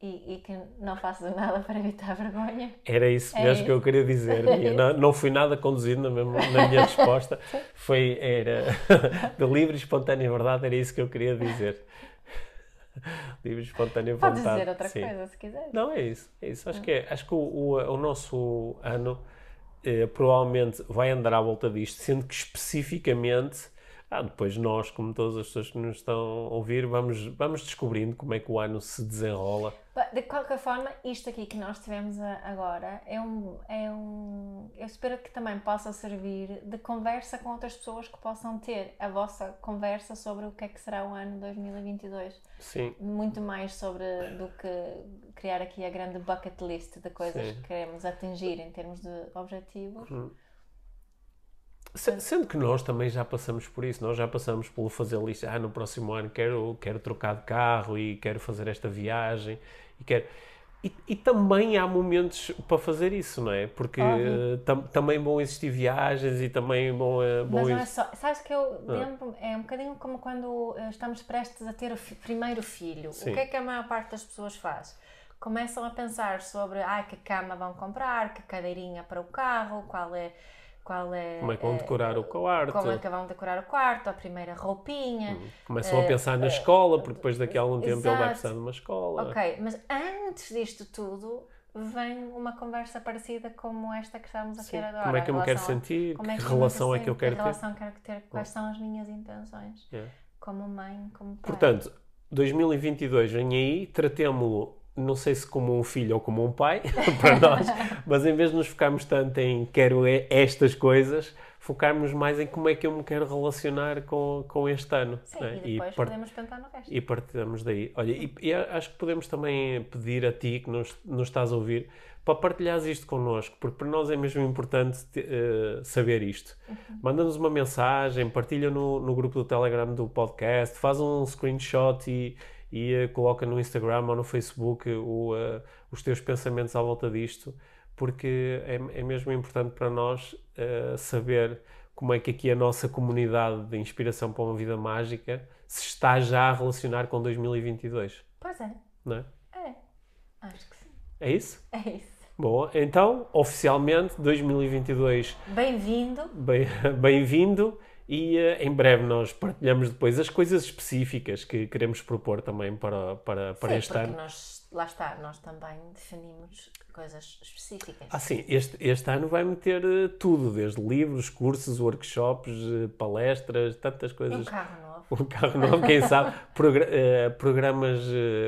e, e que não faças nada para evitar vergonha.
Era isso
É
mesmo que eu queria dizer. Mia. Não, não fui nada conduzido na, mesma- na minha resposta. Foi, era de livre e espontânea verdade, era isso que eu queria dizer. livre e espontânea
Podes
vontade.
dizer outra
sim.
coisa se quiseres.
Não, é isso. É isso. Acho, que, é, acho que o, o, o nosso ano eh, provavelmente vai andar à volta disto, sendo que especificamente, ah, depois nós, como todas as pessoas que nos estão a ouvir, vamos, vamos descobrindo como é que o ano se desenrola.
De qualquer forma, isto aqui que nós tivemos agora é um, é um. Eu espero que também possa servir de conversa com outras pessoas que possam ter a vossa conversa sobre o que é que será o ano 2022.
Sim.
Muito mais sobre do que criar aqui a grande bucket list de coisas
Sim.
que queremos atingir em termos de objetivos.
Se- Sendo que nós também já passamos por isso, nós já passamos pelo fazer lista, ah, no próximo ano quero, quero trocar de carro e quero fazer esta viagem e quero... E, e também há momentos para fazer isso, não é? Porque eh, tam- também vão existir viagens e também vão, eh, vão
Mas não é só. Sabes que eu lembro, é um bocadinho como quando eh, estamos prestes a ter o fi- primeiro filho.
Sim.
O que é que a maior parte das pessoas faz? Começam a pensar sobre ah, que cama vão comprar, que cadeirinha para o carro, qual é. Qual é
como é que vão
eh,
decorar o quarto,
Como é que vão decorar o quarto, a primeira roupinha.
começam a
eh,
pensar na
eh,
escola, porque depois daqui a algum tempo ele vai
exato.
precisar de uma escola.
Ok, mas antes disto tudo vem uma conversa parecida como esta que estamos a ter agora.
Como é que eu me quero sentir,
como é
que
que
relação é que eu quero ter.
relação quero ter, quais são as minhas intenções,
Yeah.
como mãe, como pai.
Portanto, 2022 vem aí, tratemo-lo, não sei se como um filho ou como um pai, para nós, mas em vez de nos focarmos tanto em quero e- estas coisas, focarmos mais em como é que eu me quero relacionar com, com este ano.
Sim,
né?
e depois
part-
podemos pensar no resto.
e partilhamos daí. Olha, e, e acho que podemos também pedir a ti que nos, nos estás a ouvir para partilhares isto connosco, porque para nós é mesmo importante te- eh, saber isto. Manda-nos uma mensagem, partilha no, no grupo do Telegram do podcast, faz um screenshot e, e eh, coloca no Instagram ou no Facebook o, eh, os teus pensamentos à volta disto, porque é, é mesmo importante para nós eh, saber como é que aqui a nossa comunidade de inspiração para uma vida mágica se está já a relacionar com 2022,
Pois é,
não é?
é. Acho que sim.
É isso?
É isso.
Boa, então, oficialmente, 2022,
Bem-vindo.
bem- bem-vindo e eh, em breve nós partilhamos depois as coisas específicas que queremos propor também para, para, para
Sim,
este ano.
nós, lá está, nós também definimos coisas específicas.
Ah, sim, este, este ano vai meter eh, tudo, desde livros, cursos, workshops, eh, palestras, tantas
E um
coisas.
carro novo.
Um carro novo, quem sabe, eh, programas,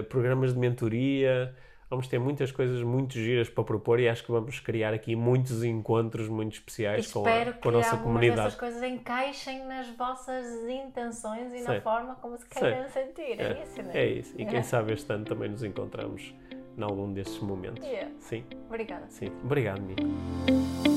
programas de mentoria. Vamos ter muitas coisas muito giras para propor e acho que vamos criar aqui muitos encontros muito especiais com a,
Espero
com a
que
nossa comunidade.
dessas coisas encaixem nas vossas intenções e
Sim.
na forma como se queiram sentir. É, isso, não
É isso. E quem
É.
sabe este ano também nos encontramos em algum destes momentos.
Yeah.
Sim,
Obrigada.
sim. Obrigado, Nico.